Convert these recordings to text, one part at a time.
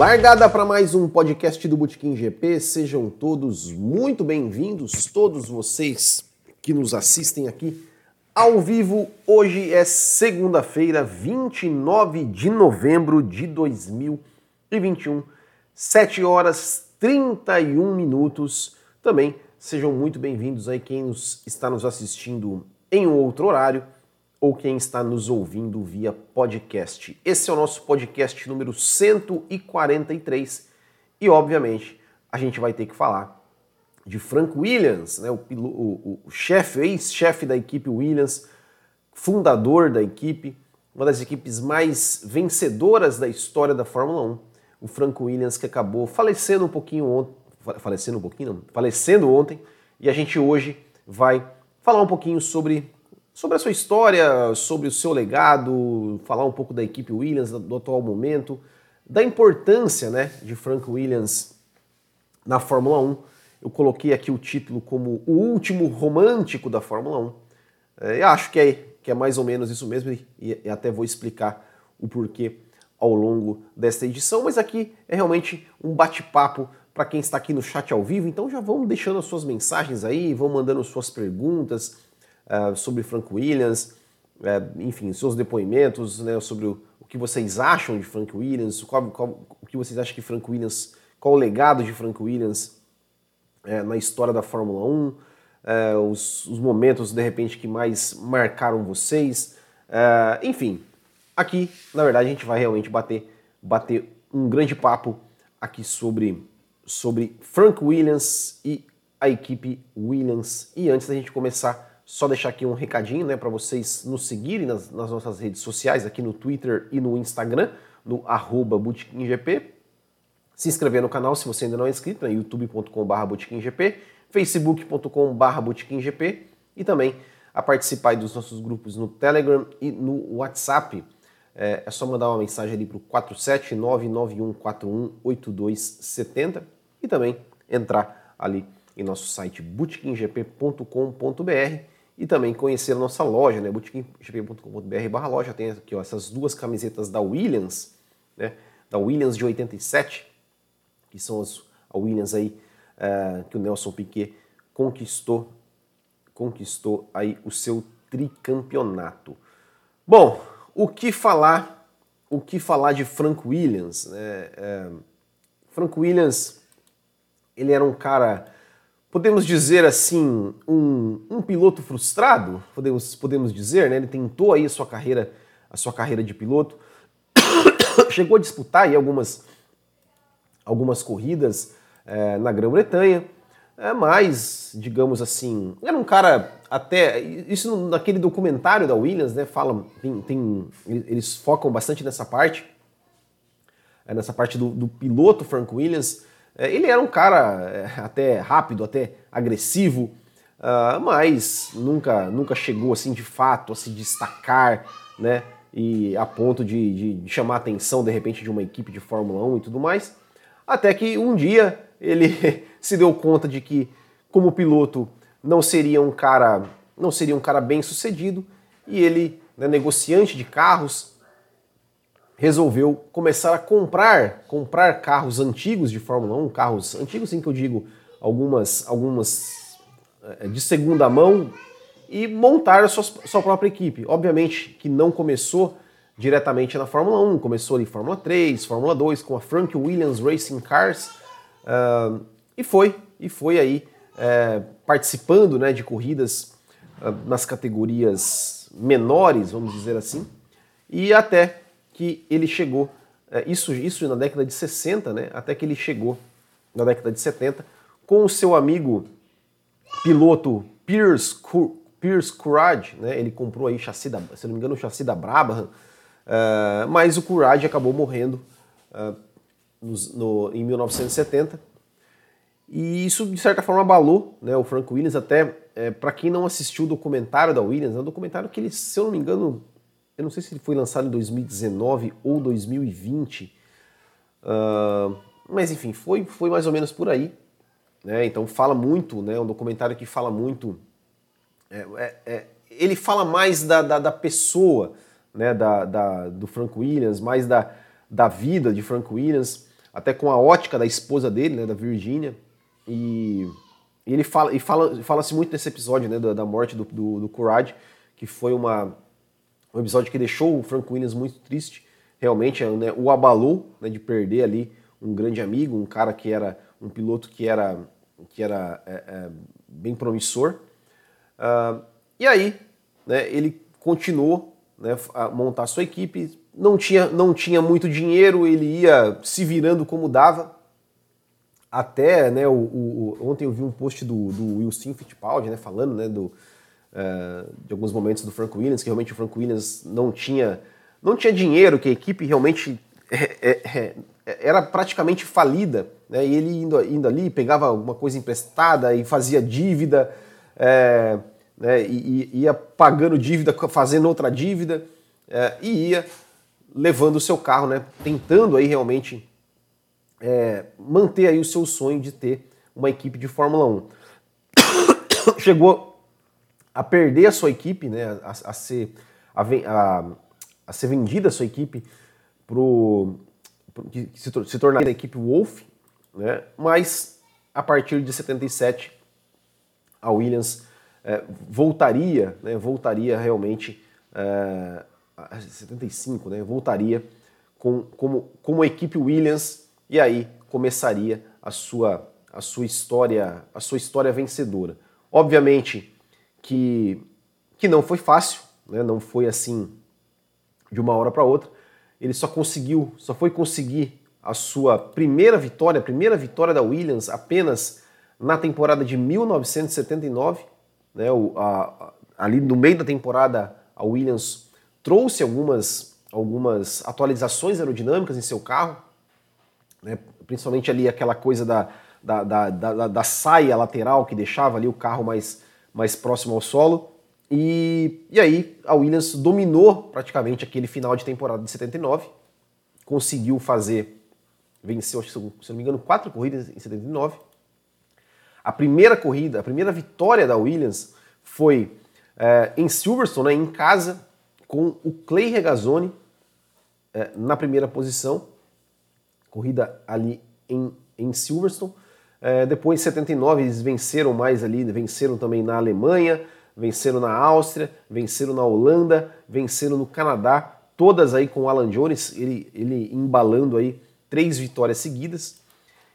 Largada para mais um podcast do Botequim GP. Sejam todos muito bem-vindos, todos vocês que nos assistem aqui ao vivo. Hoje é segunda-feira, 29 de novembro de 2021, 7 horas 31 minutos. Também sejam muito bem-vindos aí quem nos, está nos assistindo em outro horário ou quem está nos ouvindo via podcast. Esse é o nosso podcast número 143 e, obviamente, a gente vai ter que falar de Frank Williams, né, o, o, o chefe, ex-chefe da equipe Williams, fundador da equipe, uma das equipes mais vencedoras da história da Fórmula 1, o Frank Williams que acabou falecendo um pouquinho ontem, falecendo um pouquinho, não, falecendo ontem, e a gente hoje vai falar um pouquinho sobre sobre a sua história, sobre o seu legado, falar um pouco da equipe Williams, do atual momento, da importância né, de Frank Williams na Fórmula 1. Eu coloquei aqui o título como o último romântico da Fórmula 1. É, eu acho que é, que é mais ou menos isso mesmo e, e até vou explicar o porquê ao longo desta edição, mas aqui é realmente um bate-papo para quem está aqui no chat ao vivo, então já vão deixando as suas mensagens aí, vão mandando suas perguntas, uh, sobre Frank Williams, uh, enfim, seus depoimentos, né, sobre o, o, que vocês acham de Frank Williams, qual, qual, o que vocês acham que Frank Williams, qual o legado de Frank Williams uh, na história da Fórmula 1, os, os, momentos de repente que mais marcaram vocês, enfim, aqui na verdade a gente vai realmente bater, bater um grande papo aqui sobre, sobre Frank Williams e a equipe Williams. E antes da gente começar só deixar aqui um recadinho né, para vocês nos seguirem nas, nas, nossas redes sociais, aqui no Twitter e no Instagram, no arroba Se inscrever no canal se você ainda não é inscrito, né, youtube.com.br facebook.com.br e também a participar dos nossos grupos no Telegram e no WhatsApp. É, é só mandar uma mensagem ali para o 47991418270 e também entrar ali em nosso site bootkinggp.com.br e também conhecer a nossa loja, né, barra loja, tem aqui ó, essas duas camisetas da Williams, né, da Williams de 87, que são as, a Williams aí uh, que o Nelson Piquet conquistou, conquistou aí o seu tricampeonato. Bom, o que falar, o que falar de Frank Williams, né? É, Frank Williams, ele era um cara podemos dizer assim, um, um piloto frustrado, podemos, podemos dizer, né? Ele tentou aí a sua carreira, a sua carreira de piloto, chegou a disputar aí algumas, algumas corridas é, na Grã-Bretanha, é, mas, digamos assim, era um cara até. Isso naquele documentário da Williams, né? Fala, tem, tem eles focam bastante nessa parte, é, nessa parte do, do piloto Frank Williams. É, ele era um cara é, até rápido, até agressivo, uh, mas nunca, nunca chegou assim de fato a se destacar, né? E a ponto de, de chamar a atenção de repente de uma equipe de Fórmula 1 e tudo mais. Até que um dia ele se deu conta de que, como piloto, não seria um cara, não seria um cara bem sucedido e ele, né, negociante de carros, resolveu começar a comprar, comprar carros antigos de Fórmula 1, carros antigos, sim que eu digo, algumas, algumas eh, de segunda mão, e montar a sua, sua própria equipe. Obviamente que não começou diretamente na Fórmula 1, começou ali Fórmula 3, Fórmula 2, com a Frank Williams Racing Cars, uh, e foi, e foi aí uh, participando né, de corridas uh, nas categorias menores, vamos dizer assim, e até que ele chegou, é, isso, isso na década de 60, né, até que ele chegou na década de 70 com o seu amigo piloto Pierce, Pierce Courage, né, ele comprou aí chassi da, se não me engano, o chassi da Brabham, uh, mas o Courage acabou morrendo uh, no, no, em 1970 e isso de certa forma abalou né, o Frank Williams até é, para quem não assistiu o documentário da Williams, é um documentário que ele, se eu não me engano, eu não sei se ele foi lançado em 2019 ou 2020, uh, mas enfim, foi, foi mais ou menos por aí. Né? Então fala muito, né? um documentário que fala muito. É, é, é, ele fala mais da, da, da pessoa né? da, da, do Frank Williams, mais da, da vida de Frank Williams. até com a ótica da esposa dele, né, da Virginia, e, e ele fala e fala fala-se muito nesse episódio, né, da, da morte do, do, do Courage, que foi uma um episódio que deixou o Frank Williams muito triste, realmente né, o abalou né, de perder ali um grande amigo, um cara que era um piloto que era que era é, é, bem promissor. Uh, e aí, né, ele continuou né, a montar sua equipe, não tinha, não tinha muito dinheiro, ele ia se virando como dava. Até, né, o, o ontem eu vi um post do, do Wilson Fittipaldi, né, falando, né, do, uh, de alguns momentos do Frank Williams, que realmente o Frank Williams não tinha, não tinha dinheiro, que a equipe realmente é, é, é, era praticamente falida, né, e ele indo, indo ali, pegava alguma coisa emprestada e fazia dívida, é, né, e, e ia pagando dívida, fazendo outra dívida, é, e ia levando o seu carro, né, tentando aí realmente é, manter aí o seu sonho de ter uma equipe de Fórmula 1. Chegou a perder a sua equipe, né, a, a ser, a, a, a, ser vendida a sua equipe pro, que se, se tornaria a equipe Wolf, né, mas a partir de 77 a Williams é, voltaria, né, voltaria realmente é, 75, né, voltaria com, como, como equipe Williams e aí começaria a sua, a sua história, a sua história vencedora. Obviamente que, que não foi fácil, né, não foi assim de uma hora para outra. Ele só conseguiu, só foi conseguir a sua primeira vitória, a primeira vitória da Williams apenas na temporada de 1979. Né, o, a, ali no meio da temporada, a Williams trouxe algumas, algumas atualizações aerodinâmicas em seu carro, né, principalmente ali aquela coisa da, da, da, da, da saia lateral que deixava ali o carro mais, mais próximo ao solo. E, e aí a Williams dominou praticamente aquele final de temporada de 79, conseguiu fazer, venceu, se não me engano, quatro corridas em 79. A primeira corrida, a primeira vitória da Williams foi é, em Silverstone, né, em casa, com o Clay Regazzoni é, na primeira posição, corrida ali em, em Silverstone. É, depois, em 79, eles venceram mais ali, venceram também na Alemanha, venceram na Áustria, venceram na Holanda, venceram no Canadá, todas aí com o Alan Jones, ele, ele embalando aí três vitórias seguidas.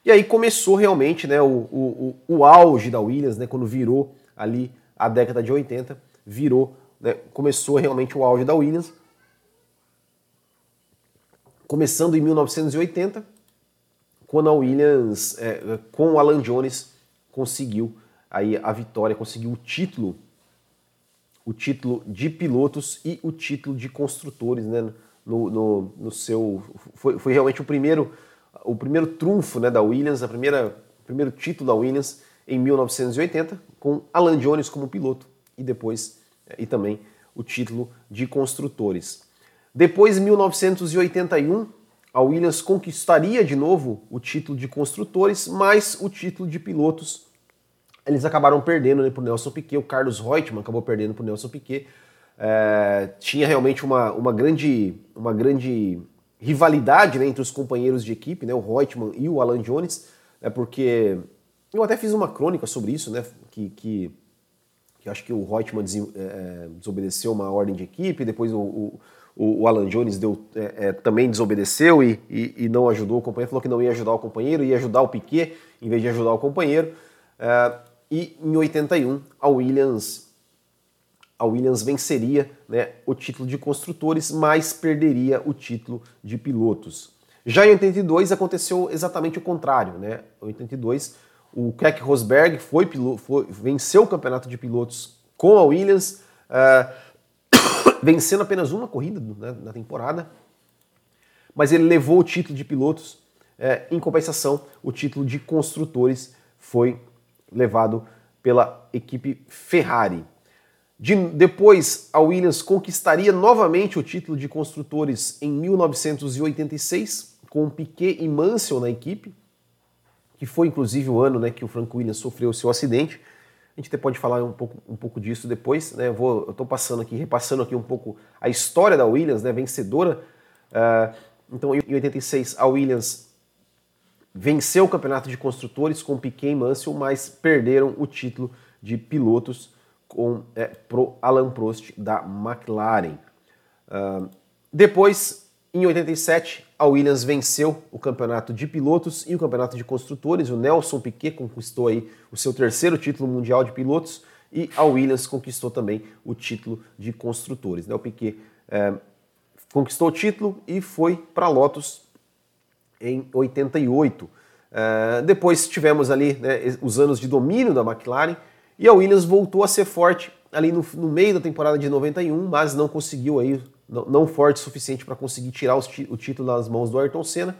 E aí começou realmente né, o, o, o auge da Williams, né, quando virou ali a década de 80, virou né, começou realmente o auge da Williams. Começando em 1980, quando a Williams, é, com o Alan Jones, conseguiu aí a vitória, conseguiu o título, o título de pilotos e o título de construtores, né? No, no, no seu, foi, foi realmente o primeiro, o primeiro trunfo, né, da Williams, a primeira, primeiro título da Williams em 1980, com Alan Jones como piloto e depois e também o título de construtores. Depois, em 1981, a Williams conquistaria de novo o título de construtores, mas o título de pilotos eles acabaram perdendo né, para o Nelson Piquet. O Carlos Reutemann acabou perdendo para o Nelson Piquet. É, tinha realmente uma, uma, grande, uma grande rivalidade né, entre os companheiros de equipe, né, o Reutemann e o Alan Jones, é porque eu até fiz uma crônica sobre isso, né, que, que que acho que o Reutemann des, é, desobedeceu uma ordem de equipe, depois o, o, o Alan Jones deu, é, é, também desobedeceu e, e, e, não ajudou o companheiro, falou que não ia ajudar o companheiro, ia ajudar o Piquet em vez de ajudar o companheiro. É, e em 81 a Williams a Williams venceria né, o título de construtores, mas perderia o título de pilotos. Já em 82 aconteceu exatamente o contrário, né? Em 82 o Keck Rosberg foi, foi, venceu o campeonato de pilotos com a Williams, uh, vencendo apenas uma corrida né, na temporada, mas ele levou o título de pilotos. Uh, em compensação, o título de construtores foi levado pela equipe Ferrari. De, depois, a Williams conquistaria novamente o título de construtores em 1986, com Piquet e Mansell na equipe que foi inclusive o ano né, que o Frank Williams sofreu seu acidente. A gente até pode falar um pouco, um pouco disso depois. Né? Eu vou, estou passando aqui, repassando aqui um pouco a história da Williams, né, vencedora. Uh, então, em 86, a Williams venceu o campeonato de construtores com Piquet e Mansell, mas perderam o título de pilotos com é, pro Alan Prost da McLaren. Uh, depois, em 87, a Williams venceu o campeonato de pilotos e o campeonato de construtores. O Nelson Piquet conquistou aí o seu terceiro título mundial de pilotos e a Williams conquistou também o título de construtores. Né? O Piquet é, conquistou o título e foi para a Lotus em 88. É, depois tivemos ali né, os anos de domínio da McLaren e a Williams voltou a ser forte ali no, no meio da temporada de 91, mas não conseguiu aí, não, forte o suficiente para conseguir tirar os, o título das mãos do Ayrton Senna.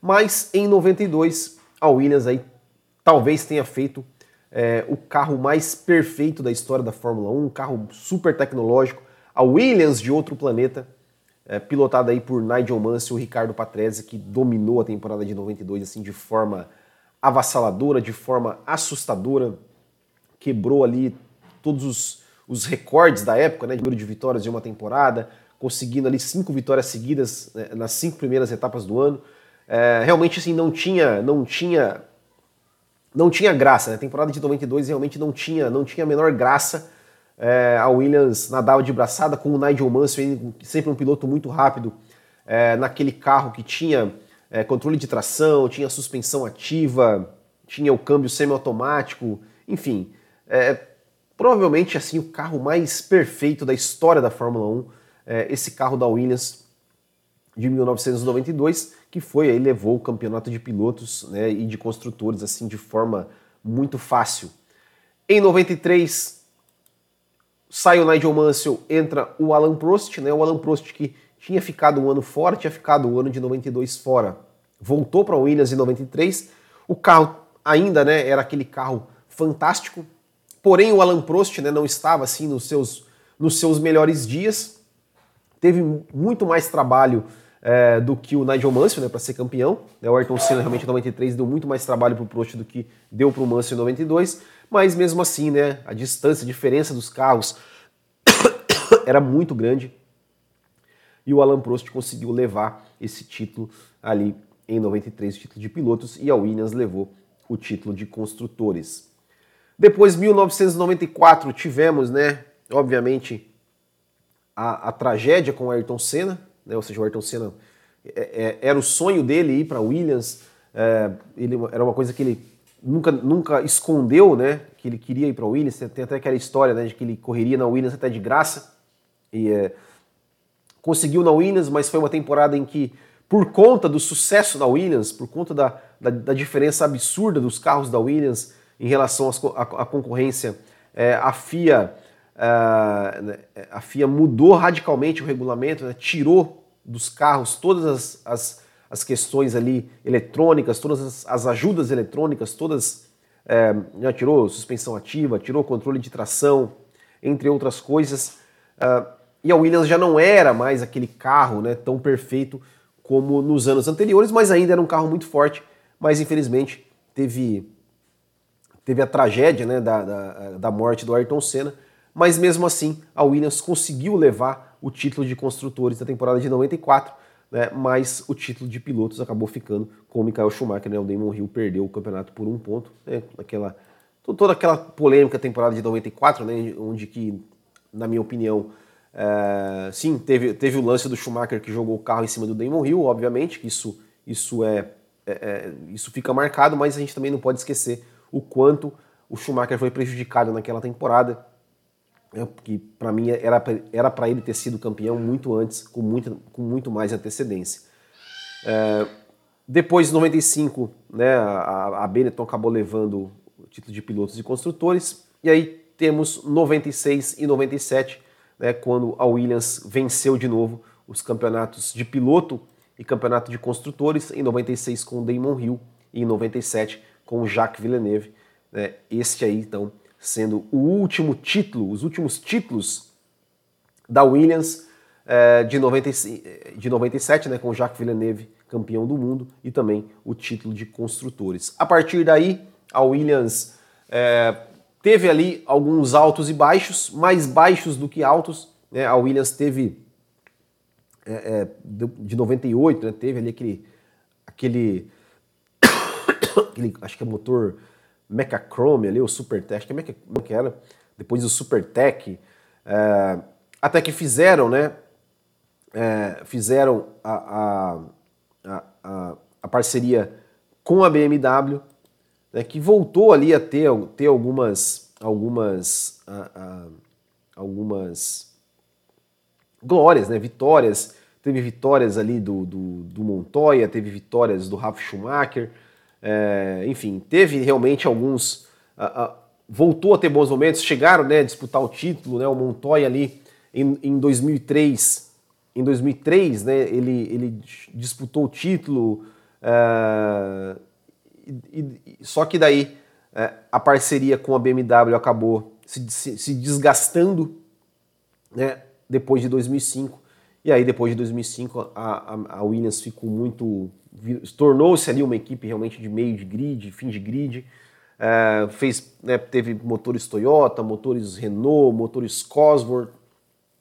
Mas em 92 a Williams aí talvez tenha feito é, o carro mais perfeito da história da Fórmula 1, um carro super tecnológico, a Williams de outro planeta, é, pilotada aí por Nigel Mansell e Ricardo Patrese, que dominou a temporada de 92 assim de forma avassaladora, de forma assustadora, quebrou ali todos os, os recordes da época, né, de número de vitórias de uma temporada, conseguindo ali cinco vitórias seguidas né, nas cinco primeiras etapas do ano. É, realmente assim não tinha, não tinha, não tinha graça. Né? A temporada de 92 realmente não tinha, não tinha a menor graça. É, a Williams nadava de braçada com o Nigel Mansell, sempre um piloto muito rápido, é, naquele carro que tinha é, controle de tração, tinha suspensão ativa, tinha o câmbio semiautomático, enfim, é, provavelmente assim o carro mais perfeito da história da Fórmula 1, é, esse carro da Williams de 1992, que foi aí levou o campeonato de pilotos né, e de construtores assim de forma muito fácil. Em 93 sai o Nigel Mansell, entra o Alan Prost, né, o Alan Prost que tinha ficado um ano fora, tinha ficado o ano de 92 fora, voltou para a Williams em 93. O carro ainda né, era aquele carro fantástico, Porém, o Alan Prost né, não estava assim nos seus, nos seus melhores dias. Teve muito mais trabalho é, do que o Nigel Mansell né, para ser campeão. O Ayrton Senna realmente em 93 deu muito mais trabalho para o Prost do que deu para o Mansell em 92. Mas mesmo assim, né, a distância, a diferença dos carros era muito grande. E o Alan Prost conseguiu levar esse título ali em 93, o título de pilotos, e a Williams levou o título de construtores. Depois, 1994, tivemos, né, obviamente, a, a tragédia com o Ayrton Senna, né, ou seja, o Ayrton Senna é, é, era o sonho dele ir para Williams, é, ele, era uma coisa que ele nunca, nunca escondeu, né, que ele queria ir para Williams, tem até aquela história, né, de que ele correria na Williams até de graça, e é, conseguiu na Williams, mas foi uma temporada em que, por conta do sucesso da Williams, por conta da, da, da diferença absurda dos carros da Williams, em relação à concorrência, é, a FIA a FIA mudou radicalmente o regulamento, né, tirou dos carros todas as, as, as, questões ali eletrônicas, todas as, as ajudas eletrônicas, todas é, já tirou suspensão ativa, tirou controle de tração, entre outras coisas. É, e a Williams já não era mais aquele carro né, tão perfeito como nos anos anteriores, mas ainda era um carro muito forte. Mas infelizmente teve teve a tragédia né, da, da, da morte do Ayrton Senna, mas mesmo assim a Williams conseguiu levar o título de construtores da temporada de 94, né, mas o título de pilotos acabou ficando com o Michael Schumacher, né, o Damon Hill perdeu o campeonato por um ponto, né, toda aquela polêmica temporada de 94, né, onde que, na minha opinião, é, sim, teve, teve o lance do Schumacher que jogou o carro em cima do Damon Hill, obviamente, que isso, isso, é, é, é isso fica marcado, mas a gente também não pode esquecer o quanto o Schumacher foi prejudicado naquela temporada, né, que para mim era para ele ter sido campeão muito antes, com muito, com muito mais antecedência. É, depois de 95, né, a, a Benetton acabou levando o título de pilotos e construtores, e aí temos 96 e 97, né, quando a Williams venceu de novo os campeonatos de piloto e campeonato de construtores, em 96 com o Damon Hill e em 97 com o Jacques Villeneuve. Né? Este aí, então, sendo o último título, os últimos títulos da Williams é, de, 90, de 97, né, com Jacques Villeneuve campeão do mundo e também o título de construtores. A partir daí, a Williams é, teve ali alguns altos e baixos, mais baixos do que altos. Né? A Williams teve é, é de 98, né, teve ali aquele, aquele aquele, acho que é motor Mechachrome ali, o Supertech, que é Mecha, que era, depois o Supertech, é, até que fizeram, né, é, fizeram a, a, a, a, parceria com a BMW, né, que voltou ali a ter, ter algumas, algumas, algumas glórias, né, vitórias, teve vitórias ali do, do, do Montoya, teve vitórias do Ralf Schumacher, é, enfim, teve realmente alguns. voltou a ter bons momentos, chegaram né, a disputar o título, né, o Montoya ali em, em 2003. Em 2003, né, ele, ele disputou o título, é, e, e, só que daí é, a parceria com a BMW acabou se, se, se desgastando né, depois de 2005. E aí, depois de 2005, a, a, Williams ficou muito tornou-se ali uma equipe realmente de meio de grid, fim de grid. É, fez, né, teve motores Toyota, motores Renault, motores Cosworth.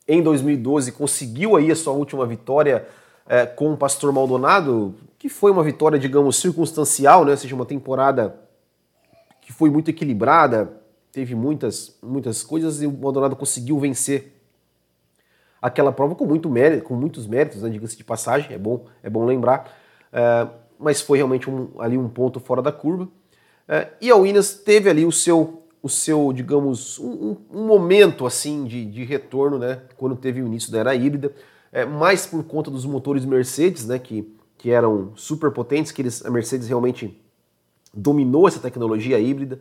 Em 2012 conseguiu aí a sua última vitória é, com o Pastor Maldonado, que foi uma vitória, digamos, circunstancial, né? ou seja, uma temporada que foi muito equilibrada, teve muitas, muitas coisas e o Maldonado conseguiu vencer aquela prova com, muito mérito, com muitos méritos, né, diga-se de passagem, é bom, é bom lembrar. É, mas foi realmente um, ali um ponto fora da curva. É, e a Williams teve ali o seu, o seu digamos, um, um momento assim de, de, retorno, né, quando teve o início da era híbrida, é, mais por conta dos motores Mercedes, né, que, que eram super potentes, que eles, a Mercedes realmente dominou essa tecnologia híbrida,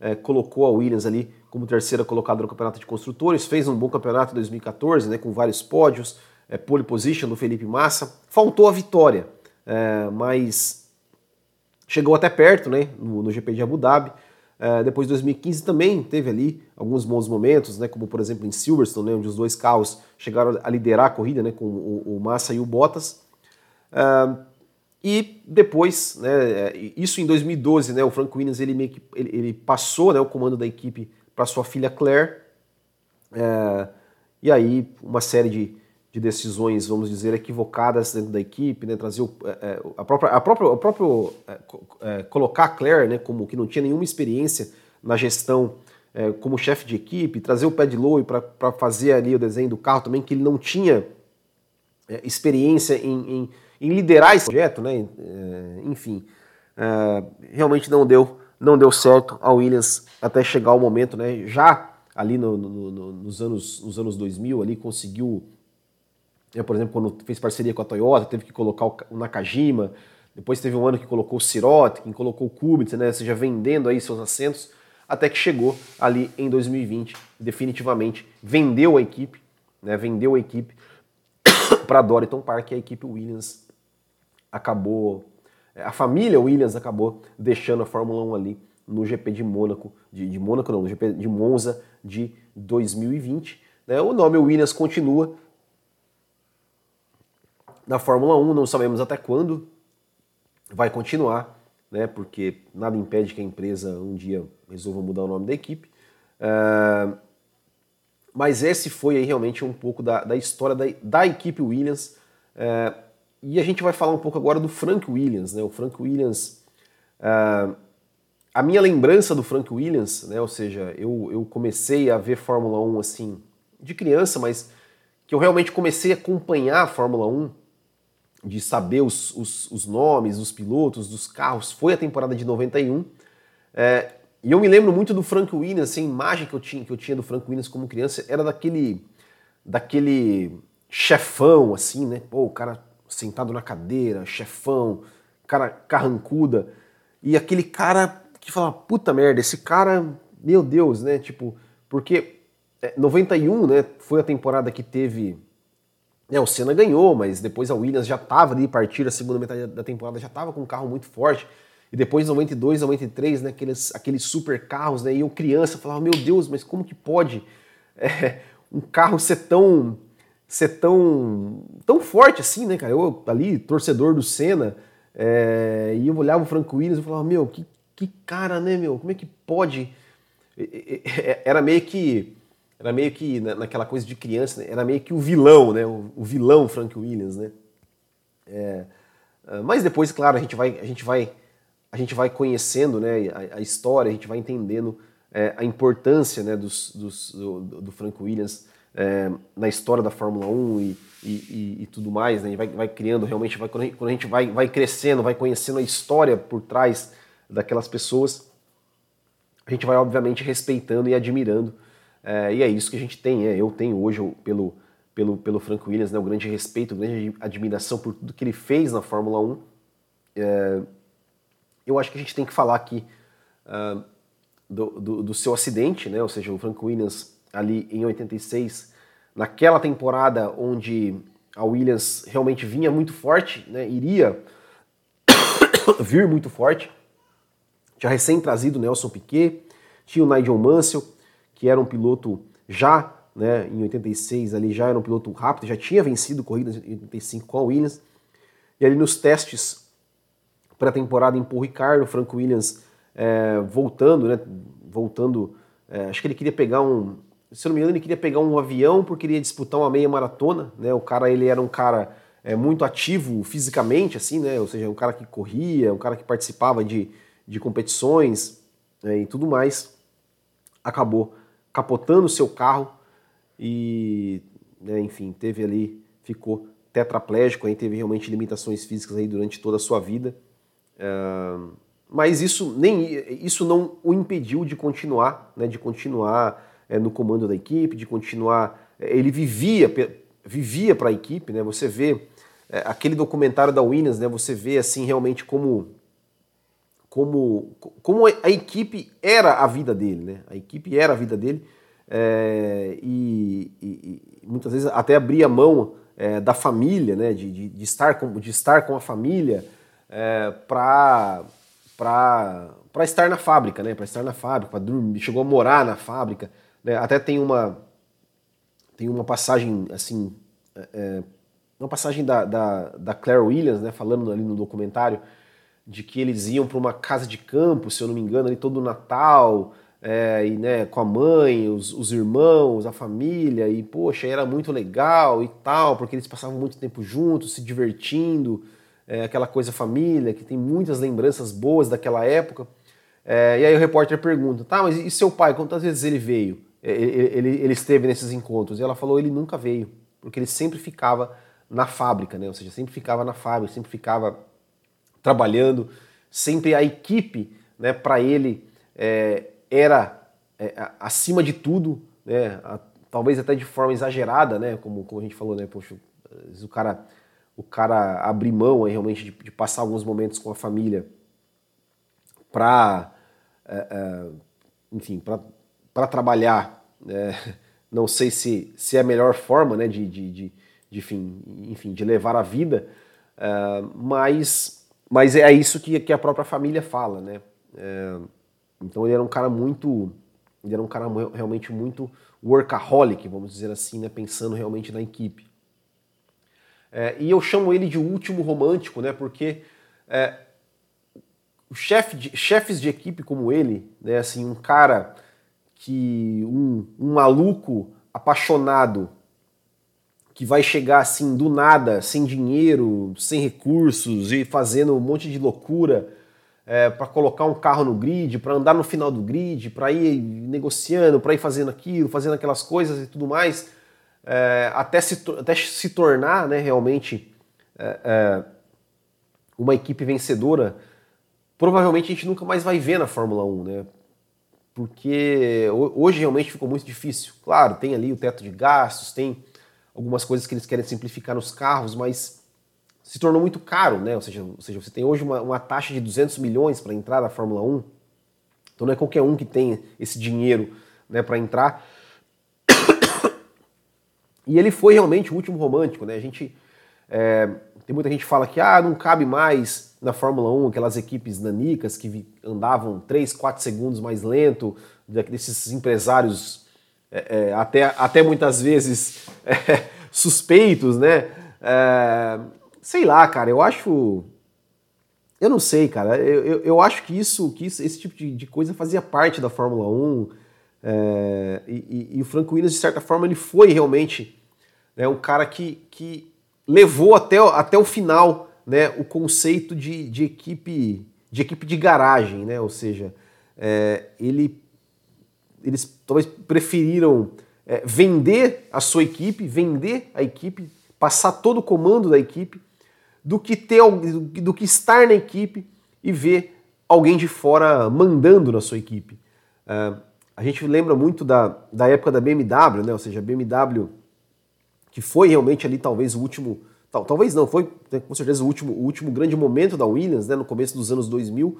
é, colocou a Williams ali como terceira colocada no campeonato de construtores, fez um bom campeonato em 2014, né, com vários pódios, é, pole position do Felipe Massa, faltou a vitória, é, mas chegou até perto né, no, no GP de Abu Dhabi. É, depois de 2015 também teve ali alguns bons momentos, né, como por exemplo em Silverstone, né, onde os dois carros chegaram a liderar a corrida né, com o, o Massa e o Bottas. É, e depois, né, é, isso em 2012, né, o Frank Williams ele, meio que, ele, ele passou né, o comando da equipe para sua filha Claire. É, e aí uma série de, de decisões, vamos dizer, equivocadas dentro da equipe, né, trazer o, é, é a própria, a própria, a próprio é, é, colocar a Claire, né, como que não tinha nenhuma experiência na gestão como chefe de equipe, trazer o Pad Lowe para fazer ali o desenho do carro também, que ele não tinha experiência em, em, em, liderar esse projeto, né, enfim, realmente não deu, não deu certo. A Williams até chegar o momento, né, já ali no, no, no, nos, anos, nos anos 2000 ali conseguiu eu, por exemplo, quando fez parceria com a Toyota, teve que colocar o Nakajima, depois teve um ano que colocou o Sirotkin, colocou o Kubica, né, seja, vendendo aí seus assentos, até que chegou ali em 2020, definitivamente vendeu a equipe, né, vendeu a equipe para Doriton Park e a equipe Williams acabou, a família Williams acabou deixando a Fórmula 1 ali no GP de Mônaco, de, de Mônaco não, no GP de Monza de 2020. Né, o nome Williams continua, na Fórmula 1, não sabemos até quando vai continuar, né? Porque nada impede que a empresa um dia resolva mudar o nome da equipe. Uh, mas esse foi aí realmente um pouco da, da história da, da equipe Williams. Uh, e a gente vai falar um pouco agora do Frank Williams, né? O Frank Williams. Uh, a minha lembrança do Frank Williams, né? Ou seja, eu, eu comecei a ver Fórmula 1 assim de criança, mas que eu realmente comecei a acompanhar a Fórmula 1 de saber os, os, os, nomes dos pilotos, dos carros, foi a temporada de 91. É, e eu me lembro muito do Frank Williams, assim, a imagem que eu tinha, que eu tinha do Frank Williams como criança era daquele, daquele chefão, assim, né? Pô, o cara sentado na cadeira, chefão, cara carrancuda. E aquele cara que fala, puta merda, esse cara, meu Deus, né? Tipo, porque 91, é, né, foi a temporada que teve é, o Senna ganhou, mas depois a Williams já estava ali, partir a segunda metade da temporada, já estava com um carro muito forte. E depois, 92, 93, né, aqueles, aqueles super carros, né, e eu criança falava, meu Deus, mas como que pode é, um carro ser tão ser tão, tão forte assim, né, cara? Eu ali, torcedor do Senna, é, e eu olhava o Franco Williams e falava, meu, que, que cara, né, meu? Como é que pode? Era meio que era meio que naquela coisa de criança, né? era meio que o vilão, né? O, vilão Frank Williams, né? É, é, mas depois, claro, a gente vai, a gente vai a gente vai conhecendo né, a, a história, a gente vai entendendo é, a importância né, dos, dos, do, do Frank Williams é, na história da Fórmula 1 e, e, e tudo mais, né? vai, vai criando realmente, vai, quando a gente vai, vai crescendo, vai conhecendo a história por trás daquelas pessoas, a gente vai obviamente respeitando e admirando. É, e é isso que a gente tem, é, eu tenho hoje pelo, pelo, pelo Frank Williams, né, o grande respeito, a grande admiração por tudo que ele fez na Fórmula 1. É, eu acho que a gente tem que falar aqui uh, do, do, do, seu acidente, né, ou seja, o Frank Williams ali em 86, naquela temporada onde a Williams realmente vinha muito forte, né, iria vir muito forte. Tinha recém trazido Nelson Piquet, tinha o Nigel Mansell, que era um piloto já, né, em 86 ali já era um piloto rápido, já tinha vencido corridas em 85 com a Williams. E ali nos testes pré-temporada em Paul Ricard, o Franco Williams é, voltando, né, voltando, é, acho que ele queria pegar um, se não me engano, ele queria pegar um avião porque queria disputar uma meia maratona, né? O cara, ele era um cara é, muito ativo fisicamente, assim, né? Ou seja, um cara que corria, um cara que participava de, de competições é, e tudo mais. Acabou capotando o seu carro e, né, enfim, teve ali, ficou tetraplégico, aí teve realmente limitações físicas aí durante toda a sua vida. Mas isso nem isso não o impediu de continuar, né? De continuar no comando da equipe, de continuar. É, ele vivia vivia para a equipe, né? Você vê é, aquele documentário da Williams, né? Você vê assim realmente como como como a equipe era a vida dele, né? A equipe era a vida dele é, e, e, e, muitas vezes até abria mão é, da família, né? De, de, de, estar com de estar com a família é, para para estar na fábrica, né? Para estar na fábrica, para dormir, chegou a morar na fábrica. Né? Até tem uma tem uma passagem assim, é, é, uma passagem da, da, da, Claire Williams, né, falando ali no documentário, de que eles iam para uma casa de campo, se eu não me engano, ali todo Natal, é, e, né, com a mãe, os, os, irmãos, a família, e poxa, era muito legal e tal, porque eles passavam muito tempo juntos, se divertindo, é, aquela coisa família, que tem muitas lembranças boas daquela época. É, e aí o repórter pergunta, tá, mas e seu pai, quantas vezes ele veio? Ele, ele, ele esteve nesses encontros. E ela falou, ele nunca veio, porque ele sempre ficava na fábrica, né? Ou seja, sempre ficava na fábrica, sempre ficava trabalhando, sempre a equipe, né, para ele é, era é, acima de tudo, né, a, talvez até de forma exagerada, né, como, como a gente falou, né, poxa, o cara, o cara abrir mão aí, realmente de, de passar alguns momentos com a família para, é, é, enfim, para para trabalhar, é, não sei se, se é a melhor forma né, de, de, de, de enfim, enfim, de levar a vida, é, mas, mas é isso que, que a própria família fala. Né? É, então ele era um cara muito. Ele era um cara realmente muito workaholic, vamos dizer assim, né, pensando realmente na equipe. É, e eu chamo ele de último romântico, né, porque chefe de, chefes de equipe como ele, né, assim, um cara que um, um maluco apaixonado que vai chegar assim do nada, sem dinheiro, sem recursos e fazendo um monte de loucura é, para colocar um carro no grid, para andar no final do grid, para ir negociando, para ir fazendo aquilo, fazendo aquelas coisas e tudo mais, é, até, se, até se tornar né, realmente é, é uma equipe vencedora, provavelmente a gente nunca mais vai ver na Fórmula 1, né? Porque hoje realmente ficou muito difícil. Claro, tem ali o teto de gastos, tem algumas coisas que eles querem simplificar nos carros, mas se tornou muito caro, né? Ou seja, ou seja você tem hoje uma, uma taxa de 200 milhões para entrar na Fórmula 1, então não é qualquer um que tem esse dinheiro né, para entrar. E ele foi realmente o último romântico, né? A gente é, tem muita gente que fala que ah, não cabe mais na Fórmula 1 aquelas equipes nanicas que andavam 3, 4 segundos mais lento, desses empresários é, é, até, até muitas vezes é, suspeitos, né? É, sei lá, cara, eu acho. Eu não sei, cara. Eu, eu, eu acho que isso, que isso, esse tipo de, de, coisa fazia parte da Fórmula 1. É, e, e, e, o Franco Williams, de certa forma, ele foi realmente né, um cara que, que levou até, até o final né, o conceito de, de equipe de equipe de garagem, né? Ou seja, é, ele, eles talvez preferiram é, vender a sua equipe, vender a equipe, passar todo o comando da equipe, do que ter do que estar na equipe e ver alguém de fora mandando na sua equipe. É, a gente lembra muito da, da época da BMW, né? Ou seja, a BMW que foi realmente ali talvez o último, tal, talvez não, foi né, com certeza o último, o último grande momento da Williams, né? No começo dos anos 2000,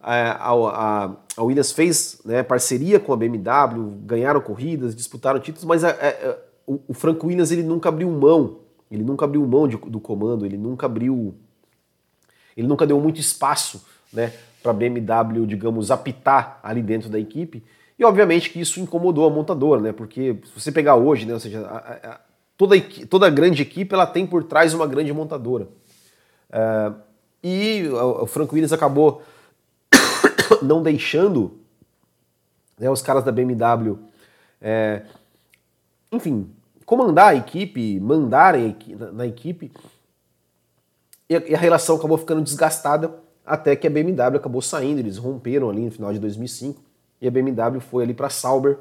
a, a, a Williams fez né, parceria com a BMW, ganharam corridas, disputaram títulos, mas a, a, o, o Frank Williams ele nunca abriu mão, ele nunca abriu mão de, do comando, ele nunca abriu, ele nunca deu muito espaço, né, para a BMW, digamos, apitar ali dentro da equipe. E obviamente que isso incomodou a montadora, né? Porque se você pegar hoje, né, ou seja, a, toda, toda grande equipe ela tem por trás uma grande montadora. Uh, e o Frank Williams acabou não deixando né, os caras da BMW, é, enfim, comandar a equipe, mandarem na equipe, e a, e a relação acabou ficando desgastada até que a BMW acabou saindo, eles romperam ali no final de 2005, e a BMW foi ali para Sauber,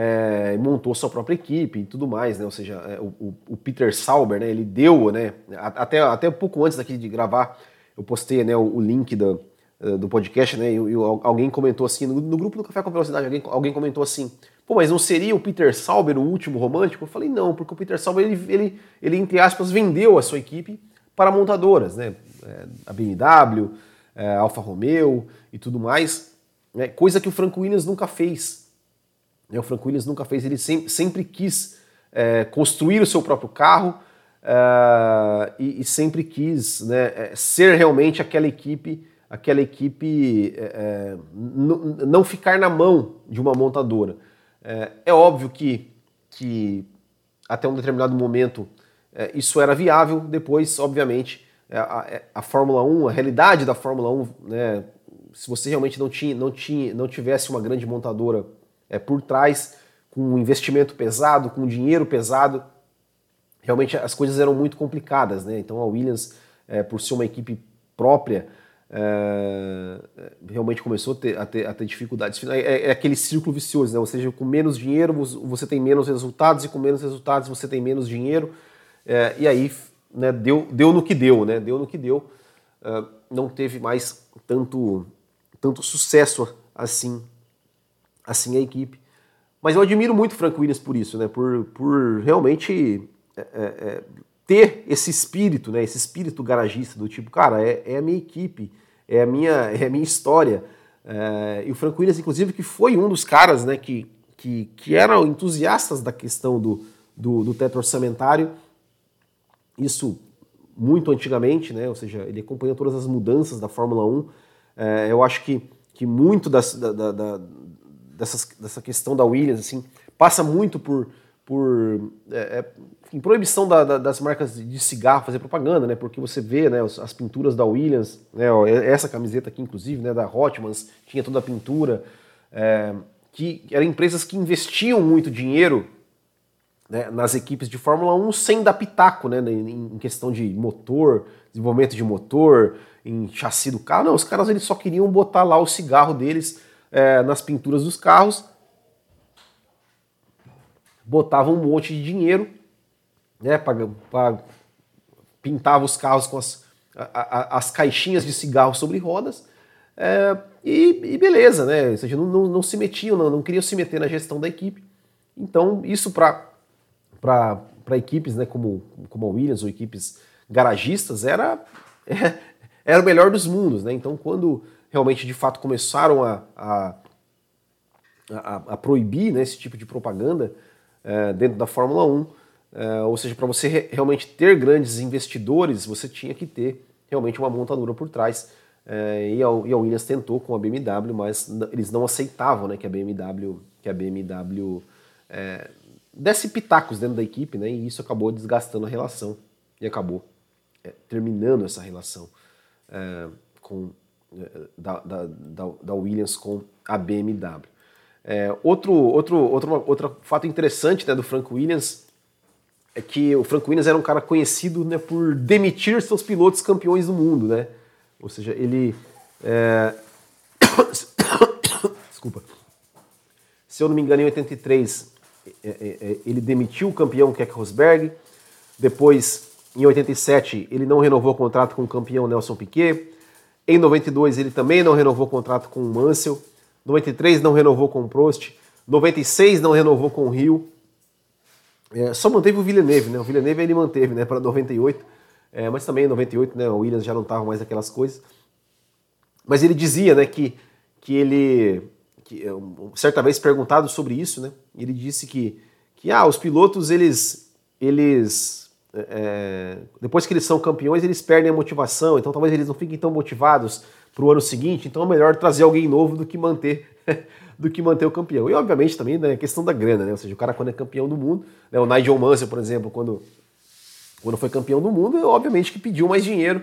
é, montou sua própria equipe e tudo mais, né? Ou seja, é, o, o, Peter Sauber, né? Ele deu, né? Até, até um pouco antes daqui de gravar, eu postei né, o, o link do, eh, do podcast, né? E, e, alguém comentou assim, no, no, grupo do Café com Velocidade, alguém, alguém comentou assim, pô, mas não seria o Peter Sauber o último romântico? Eu falei, não, porque o Peter Sauber, ele, ele, ele entre aspas, vendeu a sua equipe para montadoras, né? É, a BMW, é, a Alfa Romeo e tudo mais, né? coisa que o Frank Williams nunca fez. Né? O Frank Williams nunca fez, ele sempre, sempre quis é, construir o seu próprio carro é, e, e, sempre quis né, é, ser realmente aquela equipe aquela equipe é, é não ficar na mão de uma montadora. É, é, óbvio que, que até um determinado momento isso era viável, depois, obviamente, a, a, Fórmula 1, a realidade da Fórmula 1, né, se você realmente não, tinha, não, tinha, não tivesse uma grande montadora por trás, com um investimento pesado, com um dinheiro pesado, realmente as coisas eram muito complicadas. Né? Então a Williams, por ser uma equipe própria, é, realmente começou a ter, a ter, a ter dificuldades. É, é, é, aquele círculo vicioso, né? ou seja, com menos dinheiro você tem menos resultados e com menos resultados você tem menos dinheiro. É, e aí né, deu, deu no que deu, né? Deu no que deu. É, não teve mais tanto, tanto sucesso assim, assim a equipe. Mas eu admiro muito o Frank Williams por isso, né? Por, por realmente é, ter esse espírito, né, esse espírito garagista do tipo, cara, é, é a minha equipe, é a minha, é a minha história. É, e o Frank Williams, inclusive, que foi um dos caras né, que, que, que eram entusiastas da questão do, do, do teto orçamentário, isso muito antigamente, né, ou seja, ele acompanhou todas as mudanças da Fórmula 1. É, eu acho que, que muito das, da, da, da, dessas, dessa questão da Williams assim, passa muito por, por é, é em proibição da, da, das marcas de cigarro fazer propaganda, né? Porque você vê, né, as pinturas da Williams, né, ó, essa camiseta aqui, inclusive, né, da Hotmans, tinha toda a pintura, é, que eram empresas que investiam muito dinheiro né, nas equipes de Fórmula 1 sem dar pitaco, né, em, em questão de motor, desenvolvimento de motor, em chassi do carro. Não, os caras eles só queriam botar lá o cigarro deles é, nas pinturas dos carros, botavam um monte de dinheiro né, para pintava os carros com as, a, a, as caixinhas de cigarro sobre rodas, é, e, e, beleza, né? Ou seja, não, não, não se metiam, não, não, queriam se meter na gestão da equipe. Então, isso para equipes né, como, como a Williams ou equipes garagistas era, era o melhor dos mundos. Né? Então, quando realmente de fato começaram a, a, a, a proibir né, esse tipo de propaganda é, dentro da Fórmula 1, Uh, ou seja, para você re realmente ter grandes investidores, você tinha que ter realmente uma montadora por trás. Uh, e, a, e, a, Williams tentou com a BMW, mas eles não aceitavam né, que a BMW, que a BMW é, desse pitacos dentro da equipe, né, e isso acabou desgastando a relação e acabou é, terminando essa relação é, com, da, da, da, da, Williams com a BMW. outro, outro, outro, outro fato interessante né, do Frank Williams é que o Frank Williams era um cara conhecido né, por demitir seus pilotos campeões do mundo, né? Ou seja, ele. É... Desculpa. Se eu não me engano, em 83, é, é, é, ele demitiu o campeão Keck Rosberg. Depois, em 87, ele não renovou o contrato com o campeão Nelson Piquet. Em 92, ele também não renovou o contrato com o Mansell. 93 não renovou com o Prost. 96 não renovou com o Rio. É, só manteve o Villeneuve, né? O Villeneuve ele manteve, né, para 98. É, mas também em 98, né, o Williams já não estava mais aquelas coisas. Mas ele dizia, né, que, que ele que, certa vez perguntado sobre isso, né, ele disse que, que ah, os pilotos eles eles é, depois que eles são campeões eles perdem a motivação, então talvez eles não fiquem tão motivados para o ano seguinte, então é melhor trazer alguém novo do que manter do que manter o campeão. E obviamente também né, a questão da grana, né? Ou seja, o cara quando é campeão do mundo, né, o Nigel Mansell, por exemplo, quando, quando foi campeão do mundo, obviamente que pediu mais dinheiro.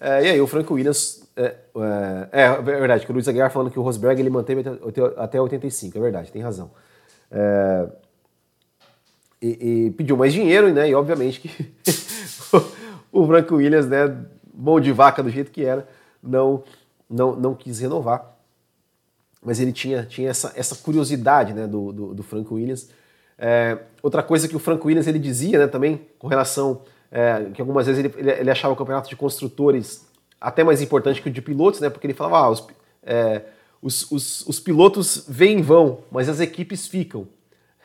É, e aí o Frank Williams. É, é, é, é verdade, que o Luiz Aguiar falando que o Rosberg ele manteve até, até 85, é verdade, tem razão. É, e, e, pediu mais dinheiro, né? E obviamente que o Frank Williams, né, mão de vaca do jeito que era, não, não, não quis renovar mas ele tinha, tinha essa, essa curiosidade né, do, do, do Frank Williams. É, outra coisa que o Frank Williams ele dizia né, também com relação é, que algumas vezes ele, ele, achava o campeonato de construtores até mais importante que o de pilotos, né, porque ele falava ah, os, é, os, os, os, pilotos vêm e vão, mas as equipes ficam.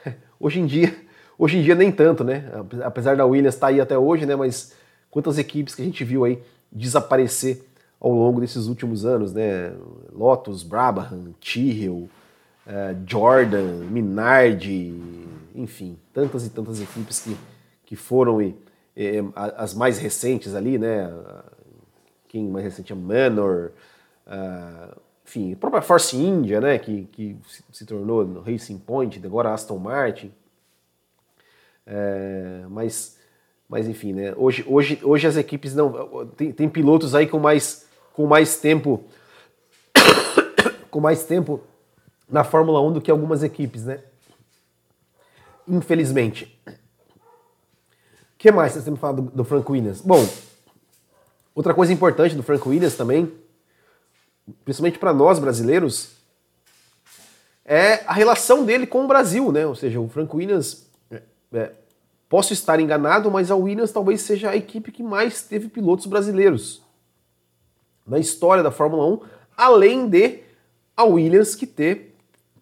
Hoje em dia, hoje em dia nem tanto, né? Apesar da Williams estar tá aí até hoje, né? Mas quantas equipes que a gente viu aí desaparecer ao longo desses últimos anos, né? Lotus, Brabham, Tyrrell, uh, Jordan, Minardi, enfim, tantas e tantas equipes que, que foram e, e, as mais recentes ali, né? Quem mais recente é Manor, uh, enfim, a própria Force India, né? Que, que se tornou Racing Point, agora Aston Martin. É, mas, mas enfim, né? Hoje, hoje, hoje as equipes não. Tem, tem pilotos aí com mais com mais tempo com mais tempo na Fórmula 1 do que algumas equipes, né? Infelizmente. O que mais vocês têm falado do, do Frank Williams? Bom, outra coisa importante do Frank Williams também, principalmente para nós brasileiros, é a relação dele com o Brasil, né? Ou seja, o Frank Williams, é, posso estar enganado, mas a Williams talvez seja a equipe que mais teve pilotos brasileiros na história da Fórmula 1, além de a Williams que ter,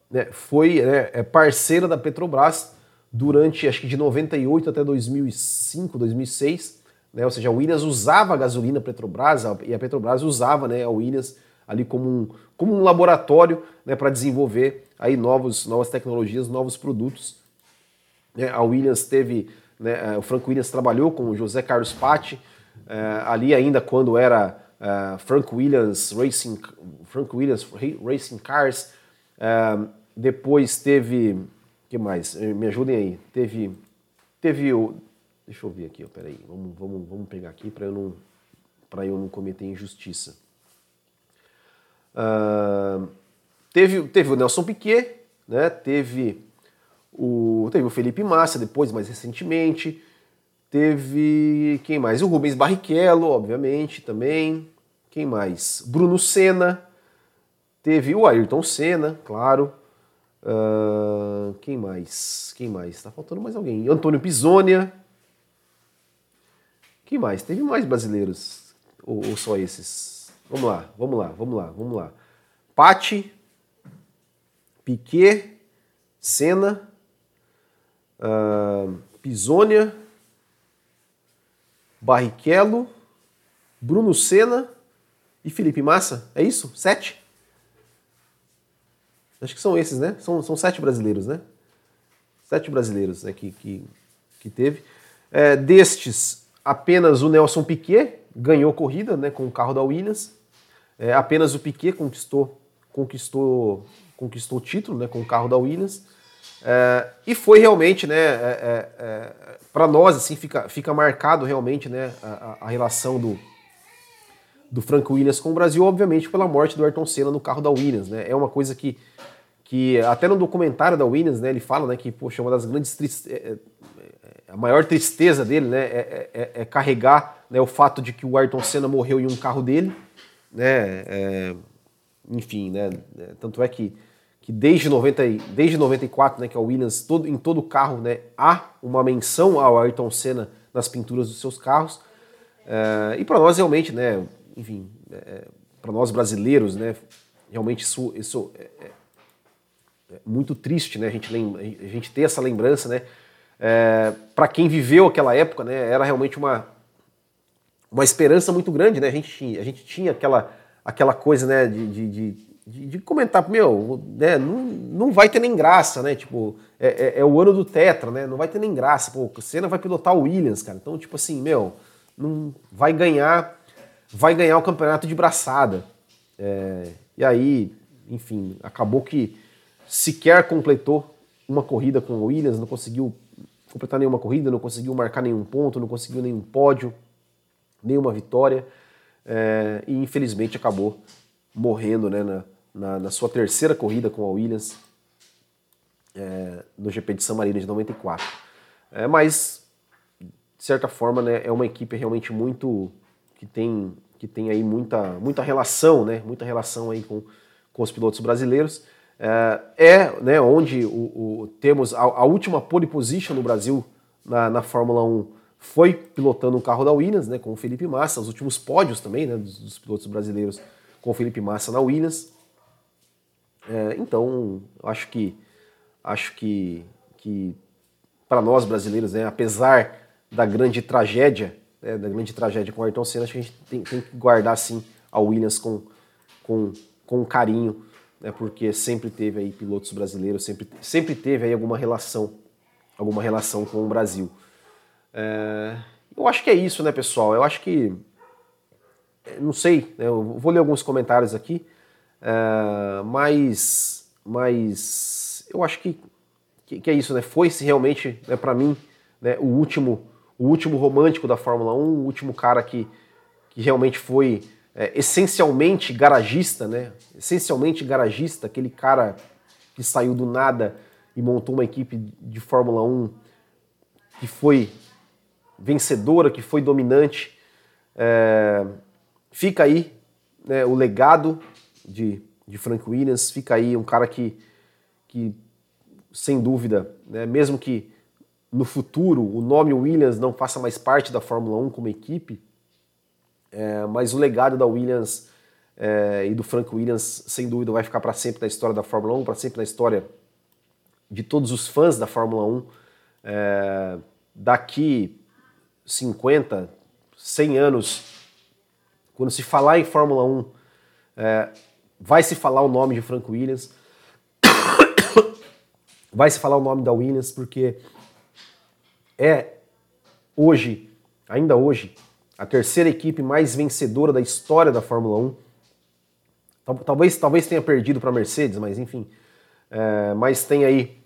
né, foi né, é parceira da Petrobras durante acho que de 98 até 2005, 2006, né, ou seja, a Williams usava a gasolina Petrobras e a Petrobras usava né, a Williams ali como um, como um laboratório né, para desenvolver aí novos, novas tecnologias, novos produtos. Né, a Williams teve, né, o Frank Williams trabalhou com o José Carlos Patti, é, ali ainda quando era uh, Frank Williams Racing, Frank Williams Racing Cars. Depois teve, que mais? Eh, me ajudem aí. Teve, teve o, deixa eu ver aqui, ó, peraí, vamos, vamos, vamos pegar aqui para eu não, eu não cometer injustiça. Uh, teve, teve o Nelson Piquet, né? Teve o, teve o Felipe Massa depois, mais recentemente. Teve quem mais? O Rubens Barrichello, obviamente, também. Quem mais? Bruno Senna. Teve o Ayrton Senna, claro. Uh, quem mais? Quem mais? Tá faltando mais alguém. Antônio Pisonia. Quem mais? Teve mais brasileiros? Ou, ou só esses? Vamos lá, vamos lá, vamos lá, vamos lá. Pati, Piquet, Senna, uh, Barrichello, Bruno Senna e Felipe Massa. É isso? Sete? Acho que são esses, né? São, são sete brasileiros, né? Sete brasileiros né, que, que, que teve. É, destes, apenas o Nelson Piquet ganhou corrida né, com o carro da Williams. É, apenas o Piquet conquistou, conquistou, conquistou o título né, com o carro da Williams. É, e foi realmente, né, é, é, é para nós, assim, fica, fica marcado realmente né, a, a relação do, do Frank Williams com o Brasil, obviamente pela morte do Ayrton Senna no carro da Williams, né? É uma coisa que, que até no documentário da Williams, né, ele fala, né, que poxa, uma das grandes é, é, a maior tristeza dele, né, é, é, é, carregar né, o fato de que o Ayrton Senna morreu em um carro dele, né? É, enfim, né? Tanto é que, que desde, 90, desde 94, né, que a Williams, todo, em todo carro, né, há uma menção ao Ayrton Senna nas pinturas dos seus carros. É, e para nós, realmente, né, enfim, é, para nós brasileiros, né, realmente isso, isso é, é, é muito triste, né, a gente, lembra, a gente ter essa lembrança, né, é, para quem viveu aquela época, né, era realmente uma, uma esperança muito grande, né, a gente tinha, a gente tinha aquela, aquela coisa, né, de, de, de de, de, comentar, meu, né, não, não vai ter nem graça, né? Tipo, é, é, é, o ano do Tetra, né? Não vai ter nem graça. Pô, o Senna vai pilotar o Williams, cara. Então, tipo assim, meu, não vai ganhar, vai ganhar o campeonato de braçada. É, e aí, enfim, acabou que sequer completou uma corrida com o Williams, não conseguiu completar nenhuma corrida, não conseguiu marcar nenhum ponto, não conseguiu nenhum pódio, nenhuma vitória. É, e infelizmente acabou morrendo né, na, na, na, sua terceira corrida com a Williams é, no GP de San Marino de 94. É, mas, de certa forma, né, é uma equipe realmente muito. que tem, que tem aí muita, muita relação, né, muita relação aí com, com os pilotos brasileiros. É, é né, onde o, o temos a, a, última pole position no Brasil na, na Fórmula 1 foi pilotando o carro da Williams, né, com o Felipe Massa, os últimos pódios também né, dos, dos pilotos brasileiros com o Felipe Massa na Williams. É, então, acho que acho que, que para nós brasileiros, né, apesar da grande tragédia, né, da grande tragédia com o Ayrton Senna, acho que a gente tem, tem, que guardar assim a Williams com, com, com carinho, né, porque sempre teve aí pilotos brasileiros, sempre, sempre teve aí alguma relação, alguma relação com o Brasil. É, eu acho que é isso, né, pessoal? Eu acho que não sei, né, eu vou ler alguns comentários aqui, uh, mas, mas eu acho que, que, que é isso, né? Foi-se realmente, né, para mim, né, o último o último romântico da Fórmula 1, o último cara que, que realmente foi é, essencialmente garagista, né? Essencialmente garagista, aquele cara que saiu do nada e montou uma equipe de Fórmula 1 que foi vencedora, que foi dominante. É, Fica aí né, o legado de, de Frank Williams, fica aí um cara que, que sem dúvida, né, mesmo que no futuro o nome Williams não faça mais parte da Fórmula 1 como equipe, é, mas o legado da Williams é, e do Frank Williams, sem dúvida, vai ficar para sempre na história da Fórmula 1, para sempre na história de todos os fãs da Fórmula 1. É, daqui 50, 100 anos, quando se falar em Fórmula 1, é, vai se falar o nome de Frank Williams, vai se falar o nome da Williams, porque é hoje, ainda hoje, a terceira equipe mais vencedora da história da Fórmula 1. Talvez, talvez tenha perdido para a Mercedes, mas enfim. É, mas tem aí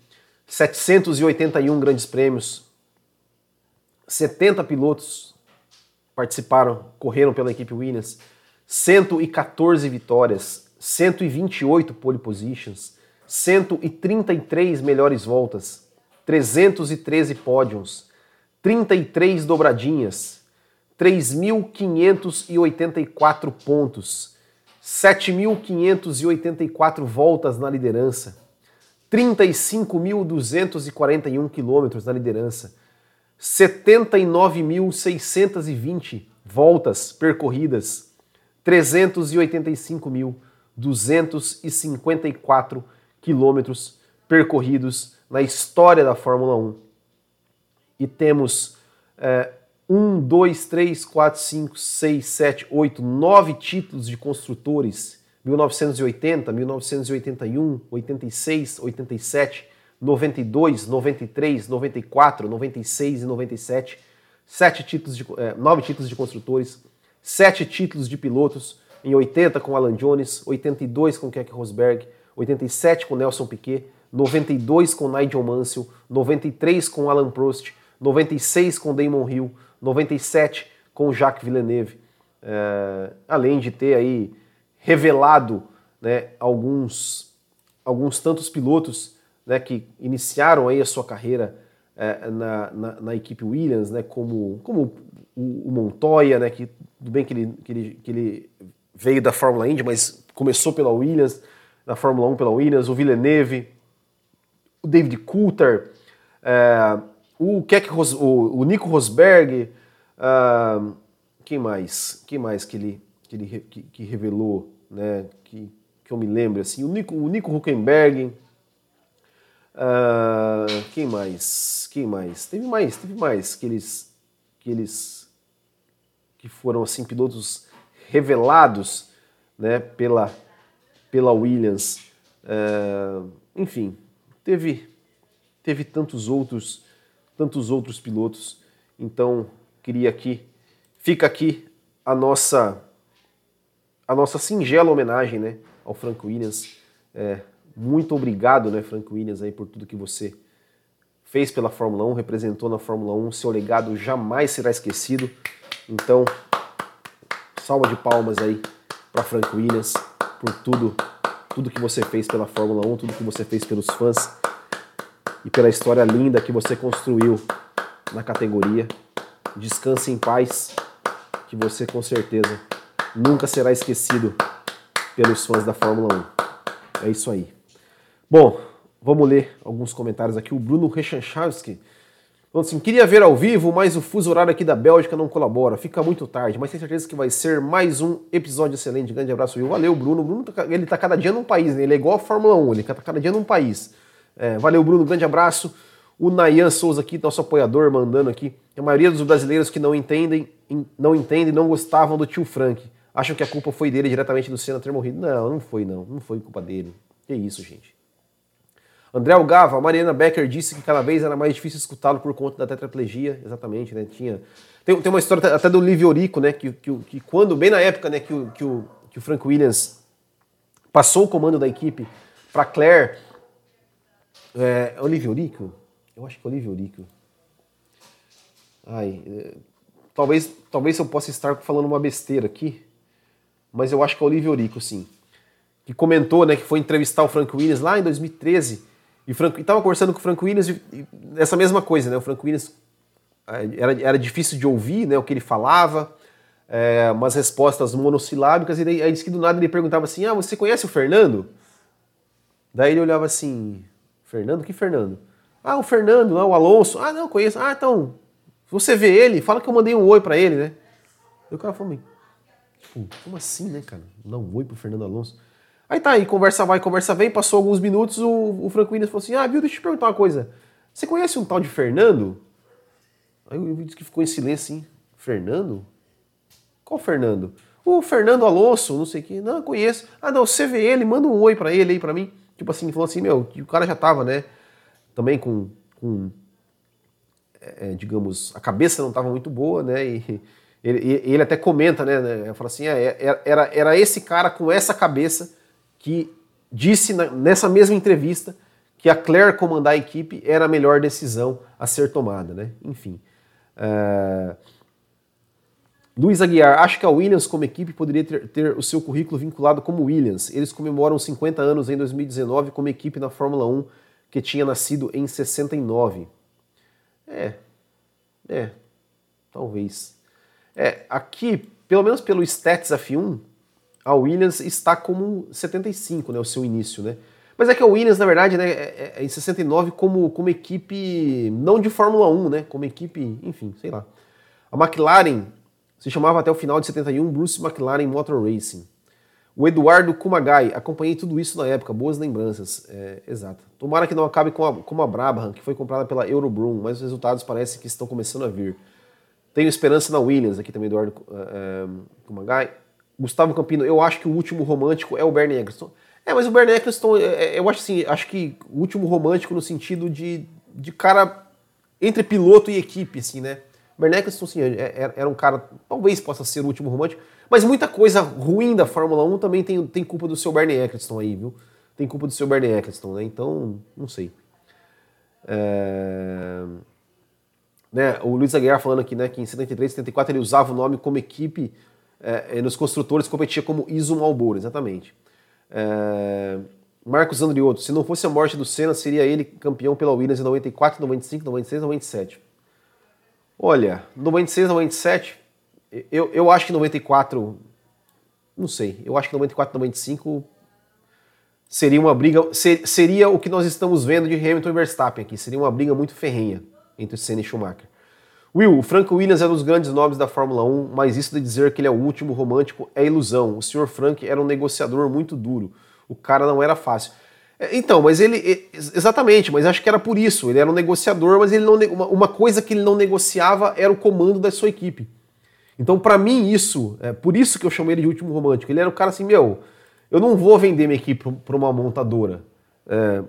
781 grandes prêmios, 70 pilotos participaram, correram pela equipe Williams, 114 vitórias, 128 pole positions, 133 melhores voltas, 313 pódios, 33 dobradinhas, 3.584 pontos, 7.584 voltas na liderança, 35.241 quilômetros na liderança, 79.620 voltas percorridas, 385.254 quilômetros percorridos na história da Fórmula 1. E temos é, 1, 2, 3, 4, 5, 6, 7, 8, 9 títulos de construtores. 1980, 1981, 86, 87, 92, 93, 94, 96 e 97, sete títulos de, é, nove títulos de construtores, sete títulos de pilotos, em 80 com Alan Jones, 82 com Keck Rosberg, 87 com Nelson Piquet, 92 com Nigel Mansell, 93 com Alan Prost, 96 com Damon Hill, 97 com Jacques Villeneuve, é, além de ter aí revelado né, alguns, alguns tantos pilotos né, que iniciaram aí a sua carreira é, na, na, na, equipe Williams, né, como, como o, o Montoya, né, que tudo bem que ele, que ele, que ele veio da Fórmula Indy, mas começou pela Williams, na Fórmula 1 pela Williams, o Villeneuve, o David Coulter, é, o, Keck o, o, Nico Rosberg, uh, quem mais? Quem mais que ele, que, ele que, que revelou, né? Que, que eu me lembro assim, o Nico, o Nico Huckenberg, uh, quem mais? Quem mais? Teve mais, teve mais que eles, que eles que foram assim pilotos revelados, né? Pela pela Williams, uh, enfim, teve teve tantos outros tantos outros pilotos. Então, queria aqui, fica aqui a nossa a nossa singela homenagem, né, ao Frank Williams. É, muito obrigado, né, Frank Williams, aí por tudo que você fez pela Fórmula 1, representou na Fórmula 1, seu legado jamais será esquecido. Então, salva de palmas aí para Frank Williams por tudo, tudo que você fez pela Fórmula 1, tudo que você fez pelos fãs e pela história linda que você construiu na categoria. Descanse em paz, que você com certeza nunca será esquecido pelos fãs da Fórmula 1. É isso aí. Bom, vamos ler alguns comentários aqui. O Bruno Rechanchavski falou assim: queria ver ao vivo, mas o fuso horário aqui da Bélgica não colabora, fica muito tarde, mas tenho certeza que vai ser mais um episódio excelente. Grande abraço, Will. Valeu, Bruno. Bruno tá, ele tá cada dia num país, né? ele é igual a Fórmula 1, ele tá cada dia num país. É, valeu, Bruno, grande abraço. O Nayan Souza aqui, nosso apoiador, mandando aqui. A maioria dos brasileiros que não entendem, não entendem, não gostavam do tio Frank. Acham que a culpa foi dele diretamente do Senna ter morrido. Não, não foi não. Não foi culpa dele. Que isso, gente. André Algava, a Mariana Becker disse que cada vez era mais difícil escutá-lo por conta da tetraplegia. Exatamente, né? Tinha... Tem, tem uma história até do Livio Orico, né? Que, que, que quando, bem na época né, que, o, que, o, que o Frank Williams passou o comando da equipe para Claire, é, Olivia Eurico? Eu acho que é Olivia Eurico. Ai, é, talvez, talvez eu possa estar falando uma besteira aqui, mas eu acho que é Olivia Eurico, sim. Que comentou, né, que foi entrevistar o Frank Williams lá em 2013 e estava conversando com o Frank Williams e, e, essa mesma coisa, né? O Frank Williams é, era, era difícil de ouvir, né, o que ele falava, é, umas respostas monossilábicas, e daí, aí disse que do nada ele perguntava assim: Ah, você conhece o Fernando? Daí ele olhava assim: Fernando? Que Fernando? Ah, o Fernando, não, o Alonso. Ah, não, conheço. Ah, então, você vê ele, fala que eu mandei um oi para ele, né? E o cara falou, tipo, como assim, né, cara? Dar um oi pro Fernando Alonso. Aí tá aí, conversa vai, conversa vem, passou alguns minutos, o, o Franco Williams falou assim, ah, viu, deixa eu te perguntar uma coisa. Você conhece um tal de Fernando? Aí o disse que ficou em silêncio assim, Fernando? Qual Fernando? O Fernando Alonso, não sei o que. Não, conheço. Ah, não, vê ele, manda um oi para ele aí para mim tipo assim, falou assim, meu, o cara já tava, né, também com, com é, digamos, a cabeça não estava muito boa, né, e ele, ele até comenta, né, né fala assim, é, era, era esse cara com essa cabeça que disse nessa mesma entrevista que a Claire comandar a equipe era a melhor decisão a ser tomada, né, enfim. Uh, Luiz Aguiar, acho que a Williams como equipe poderia ter, ter, o seu currículo vinculado como Williams. Eles comemoram 50 anos em 2019 como equipe na Fórmula 1 que tinha nascido em 69. É, é, talvez. É, aqui, pelo menos pelo Stats F1, a Williams está como 75, né, o seu início, né? Mas é que a Williams, na verdade, né, é, é em 69 como, como equipe, não de Fórmula 1, né, como equipe, enfim, sei lá. A McLaren se chamava até o final de 71 Bruce McLaren Motor Racing. O Eduardo Kumagai, acompanhei tudo isso na época, boas lembranças. É, exato. Tomara que não acabe com a, como a Brabham, que foi comprada pela Eurobroom, mas os resultados parecem que estão começando a vir. Tenho esperança na Williams, aqui também, Eduardo uh, Kumagai. Gustavo Campino, eu acho que o último romântico é o Bernie Eccleston. É, mas o Bernie Eccleston, é, eu acho assim, acho que o último romântico no sentido de, de cara entre piloto e equipe, assim, né? Bernie Eccleston, sim, é, é, era um cara, talvez possa ser o último romântico, mas muita coisa ruim da Fórmula 1 também tem, tem culpa do seu Bernie Eccleston aí, viu? Tem culpa do seu Bernie Eccleston, né? Então, não sei. É... Né, o Luiz Aguiar falando aqui, né, que em 73, 74 ele usava o nome como equipe é, nos construtores, competia como Iso Malboro, exatamente. É... Marcos Andriotto, se não fosse a morte do Senna, seria ele campeão pela Williams em 94, 95, 96, 97. Olha, 96, 97, eu, eu acho que 94 não sei. Eu acho que 94 95 seria uma briga, ser, seria o que nós estamos vendo de Hamilton e Verstappen aqui, seria uma briga muito ferrenha entre Senna e Schumacher. Will, o Frank Williams é um dos grandes nomes da Fórmula 1, mas isso de dizer que ele é o último romântico é ilusão. O Sr. Frank era um negociador muito duro. O cara não era fácil. É, então, mas ele. Exatamente, mas acho que era por isso. Ele era um negociador, mas ele não, uma coisa que ele não negociava era o comando da sua equipe. Então, para mim, isso, é por isso que eu chamei ele de último romântico. Ele era o cara assim, meu, eu não vou vender minha equipe para uma montadora. É,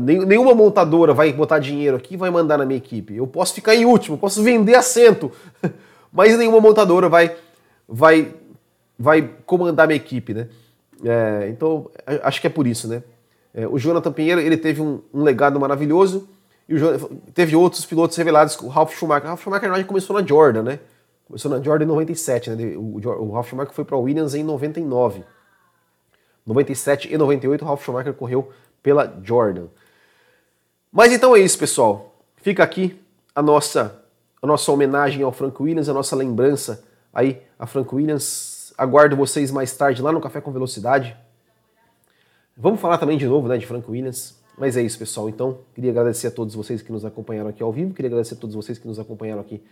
nenhuma montadora vai botar dinheiro aqui e vai mandar na minha equipe. Eu posso ficar em último, posso vender assento, mas nenhuma montadora vai, vai, vai comandar minha equipe, né? É, então, acho que é por isso, né? É, o Jonathan Pinheiro ele teve um, um legado maravilhoso e teve outros pilotos revelados, o Ralf Schumacher. O Ralf Schumacher na começou na Jordan, né? Começou na Jordan em 97, né? O, o Ralf Schumacher foi para a Williams em 99. 97 e 98 o Ralf Schumacher correu pela Jordan. Mas então é isso, pessoal. Fica aqui a nossa a nossa homenagem ao Frank Williams, a nossa lembrança aí a Frank Williams. Aguardo vocês mais tarde lá no Café com Velocidade. Vamos falar também de novo, né, de Frank Williams. Mas é isso, pessoal. Então, queria agradecer a todos vocês que nos acompanharam aqui ao vivo, queria agradecer a todos vocês que nos acompanharam aqui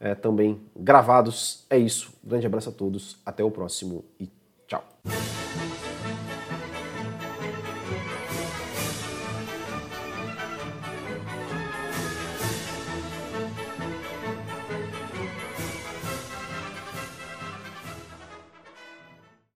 é, também gravados. É isso. grande abraço a todos. Até o próximo e tchau.